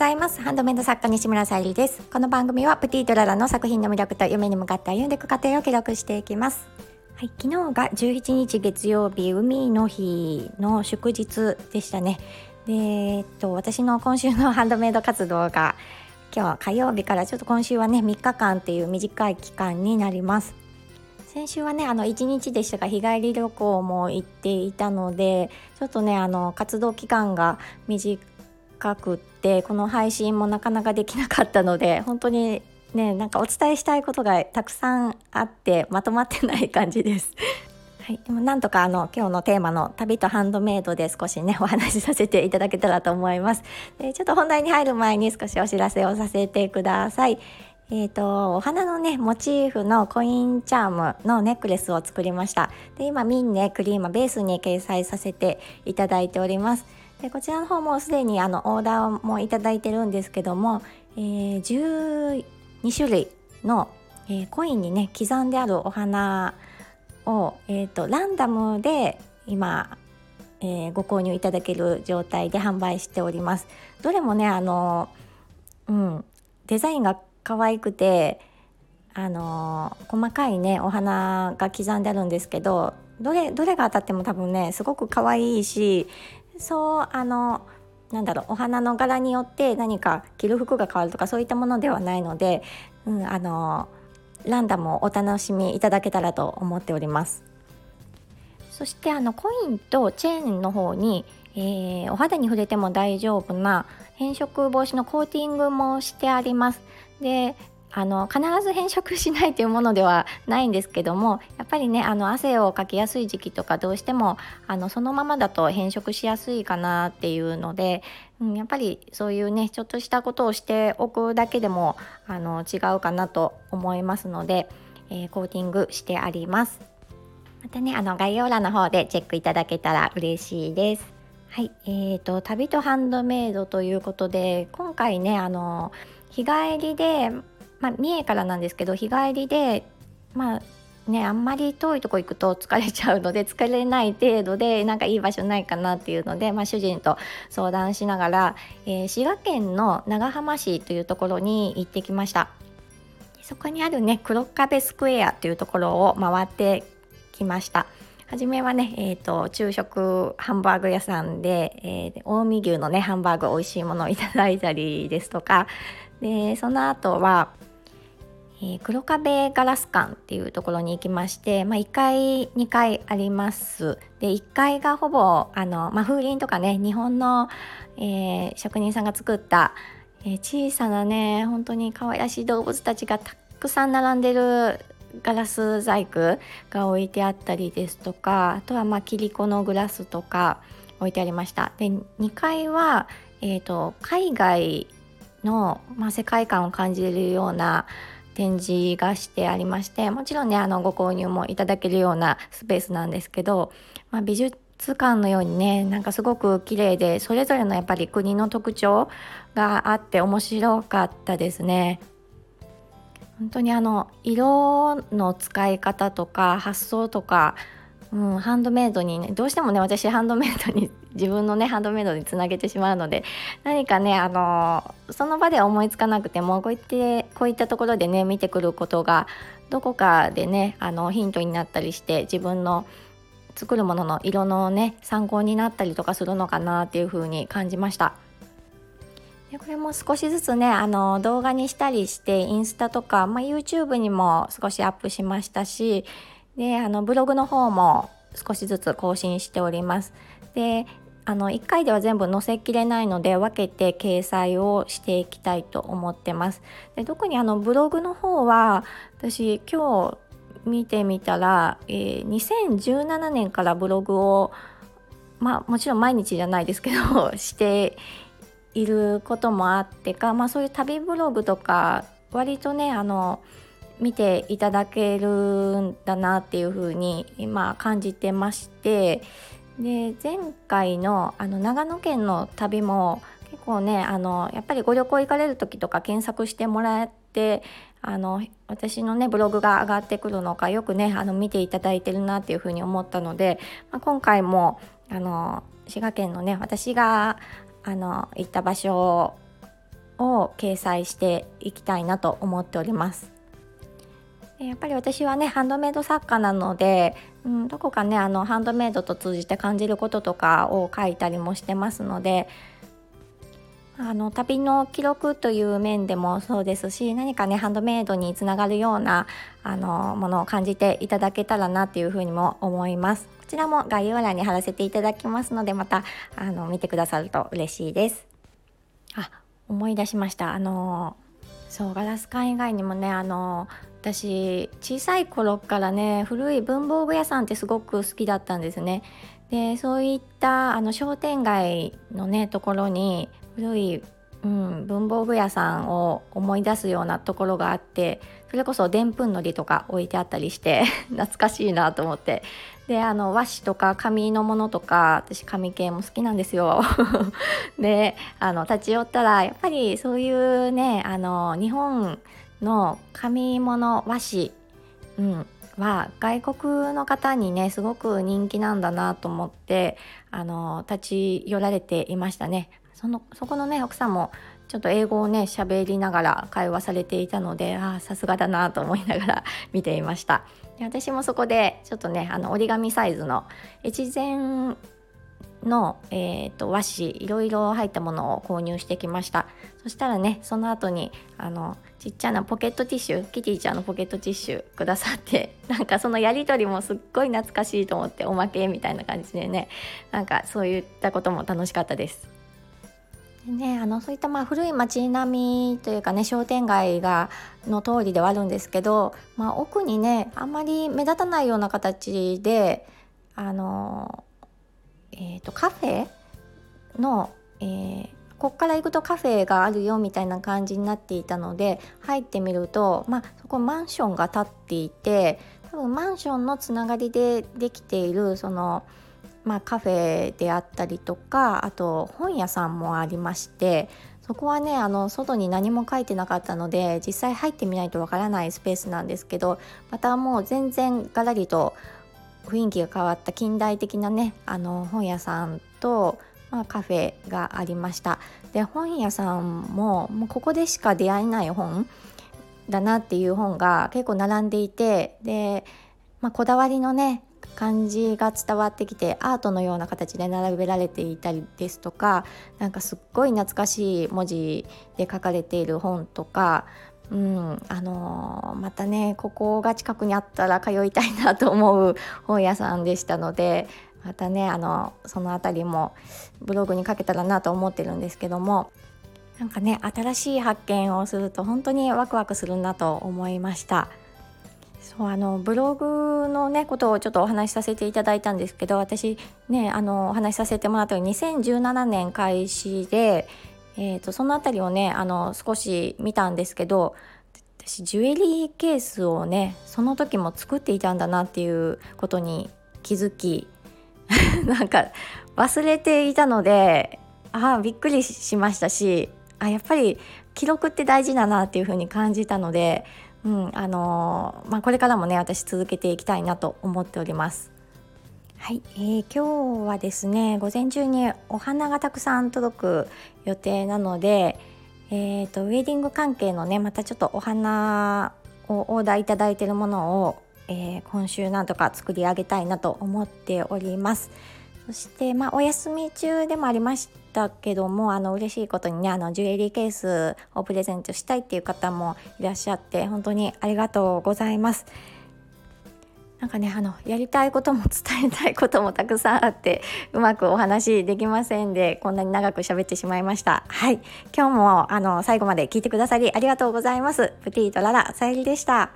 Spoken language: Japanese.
ざいます。ハンドメイド作家西村さゆりです。この番組はプティドララの作品の魅力と夢に向かって歩んでいく過程を記録していきます。はい、昨日が11日月曜日海の日の祝日でしたね。で、えっと、私の今週のハンドメイド活動が今日は火曜日からちょっと今週はね3日間っていう短い期間になります。先週はねあの1日でしたが日帰り旅行も行っていたのでちょっとねあの活動期間が短かくってこの配信もなかなかできなかったので 本当にねなんかお伝えしたいことがたくさんあってまとまってない感じです。はい、でもなんとかあの今日のテーマの旅とハンドメイドで少しね お話しさせていただけたらと思います。でちょっと本題に入る前に少しお知らせをさせてください。えーと、お花のねモチーフのコインチャームのネックレスを作りましたで今ミンネクリームベースに掲載させていただいておりますでこちらの方もすでにあのオーダーもいただいてるんですけども、えー、12種類の、えー、コインにね刻んであるお花を、えーと、ランダムで今、えー、ご購入いただける状態で販売しております。どれもねあのうんデザインが可愛くてあの細かいねお花が刻んであるんですけどどれどれが当たっても多分ねすごく可愛いしそうあのなんだろうお花の柄によって何か着る服が変わるとかそういったものではないので、うん、あのランダムをお楽しみいただけたらと思っております。そしてあのコインとチェーンの方に、えー、お肌に触れても大丈夫な変色防止のコーティングもしてあります。であの必ず変色しないというものではないんですけどもやっぱりねあの汗をかきやすい時期とかどうしてもあのそのままだと変色しやすいかなっていうので、うん、やっぱりそういうねちょっとしたことをしておくだけでもあの違うかなと思いますので、えー、コーティングしてあります。またねあの概要欄の方でチェックいただけたら嬉しいです。はい、えーと旅とハンドメイドということで今回ねあの日帰りで、まあ、三重からなんですけど日帰りでまあねあんまり遠いとこ行くと疲れちゃうので疲れない程度でなんかいい場所ないかなっていうので、まあ、主人と相談しながら、えー、滋賀県の長浜市というところに行ってきました。そこにあるね黒壁スクエアというところを回ってきました。初めはね、えーと、昼食ハンバーグ屋さんで、えー、近江牛のねハンバーグ美味しいものをいただいたりですとか。でその後は、えー、黒壁ガラス館っていうところに行きまして、まあ、1階2階あります。で1階がほぼあの、まあ、風鈴とかね日本の、えー、職人さんが作った、えー、小さなね本当に可愛らしい動物たちがたくさん並んでるガラス細工が置いてあったりですとかあとはまあ切子のグラスとか置いてありました。で2階は、えーと海外の、まあ、世界観を感じるような展示がしてありましてもちろんねあのご購入もいただけるようなスペースなんですけど、まあ、美術館のようにねなんかすごく綺麗でそれぞれのやっぱり国の特徴があって面白かったですね。本当にあの色の使い方とか発想とかうん、ハンドメイドにねどうしてもね私ハンドメイドに 自分のねハンドメイドにつなげてしまうので何かねあのその場で思いつかなくてもこういってこういったところでね見てくることがどこかでねあのヒントになったりして自分の作るものの色のね参考になったりとかするのかなっていう風に感じました。でこれも少しずつねあの動画にしたりしてインスタとか、まあ、YouTube にも少しアップしましたしであのブログの方も少しずつ更新しております。であの1回では全部載せきれないので分けて掲載をしていきたいと思ってます。で特にあのブログの方は私今日見てみたら、えー、2017年からブログをまあもちろん毎日じゃないですけど していることもあってか、まあ、そういう旅ブログとか割とねあの見ていただけるんだなっていう風に今感じてましてで前回のあの長野県の旅も結構ねあのやっぱりご旅行行かれる時とか検索してもらってあの私のねブログが上がってくるのかよくねあの見ていただいてるなっていう風に思ったので、まあ、今回もあの滋賀県のね私があの行った場所を掲載していきたいなと思っております。やっぱり私はねハンドメイド作家なので、うん、どこかねあのハンドメイドと通じて感じることとかを書いたりもしてますのであの旅の記録という面でもそうですし何かねハンドメイドにつながるようなあのものを感じていただけたらなっていうふうにも思います。こちらも概要欄に貼らせていただきますのでまたあの見てくださると嬉しいです。あ思い出しました。あのそうガラス管以外にもねあの私小さい頃からね古い文房具屋さんってすごく好きだったんですね。でそういったあの商店街のねところに古い、うん、文房具屋さんを思い出すようなところがあってそれこそでんぷんのりとか置いてあったりして 懐かしいなと思って。であの和紙とか紙のものとか私紙系も好きなんですよ。であの立ち寄ったらやっぱりそういうねあの日本の紙物和紙、うん、は外国の方にねすごく人気なんだなと思ってあの立ち寄られていましたね。そのそこのね奥さんもちょっと英語をね喋りながら会話されていたのでああさすがだなと思いながら 見ていました。で私もそこでちょっとねあの折り紙サイズの越前の、えーと、和紙いろいろ入ったものを購入してきました。そしたらねその後にあのちっちゃなポケットティッシュキティちゃんのポケットティッシュくださって なんかそのやり取りもすっごい懐かしいと思っておまけみたいな感じでねなんかそういったことも楽しかったです。でね、あのそういったまあ古い町並みというかね商店街がの通りではあるんですけど、まあ、奥にねあんまり目立たないような形であの、えーと、カフェの、えー、こっから行くとカフェがあるよみたいな感じになっていたので入ってみると、まあ、そこマンションが建っていて多分マンションのつながりでできているその。まあ、カフェであったりとかあと本屋さんもありましてそこはねあの外に何も書いてなかったので実際入ってみないとわからないスペースなんですけどまたもう全然ガラリと雰囲気が変わった近代的なねあの本屋さんと、まあ、カフェがありました。で本屋さんももうここでしか出会えない本だなっていう本が結構並んでいてで、まあ、こだわりのね感じが伝わってきてアートのような形で並べられていたりですとかなんかすっごい懐かしい文字で書かれている本とかうんあの、またねここが近くにあったら通いたいなと思う本屋さんでしたのでまたねあのその辺りもブログに書けたらなと思ってるんですけどもなんかね新しい発見をすると本当にワクワクするなと思いました。そうあのブログのねことをちょっとお話しさせていただいたんですけど私ねあのお話しさせてもらったように2017年開始で、えーと、その辺りをねあの少し見たんですけど私ジュエリーケースをねその時も作っていたんだなっていうことに気づき なんか忘れていたのであびっくりしましたしあやっぱり記録って大事だなっていうふうに感じたのでうんあのー、まあ、これからもね私続けていきたいなと思っております。はい、えー、今日はですね午前中にお花がたくさん届く予定なので、えーと、ウェディング関係のねまたちょっとお花をオーダーいただいているものを、えー、今週なんとか作り上げたいなと思っております。そして、まあ、お休み中でもありましたけどもあの嬉しいことにねあのジュエリーケースをプレゼントしたいっていう方もいらっしゃって本当にありがとうございます。なんかねあのやりたいことも伝えたいこともたくさんあってうまくお話できませんでこんなに長く喋ってしまいました。はい。今日もあの最後まで聞いてくださりありがとうございます。プティとララさゆりでした。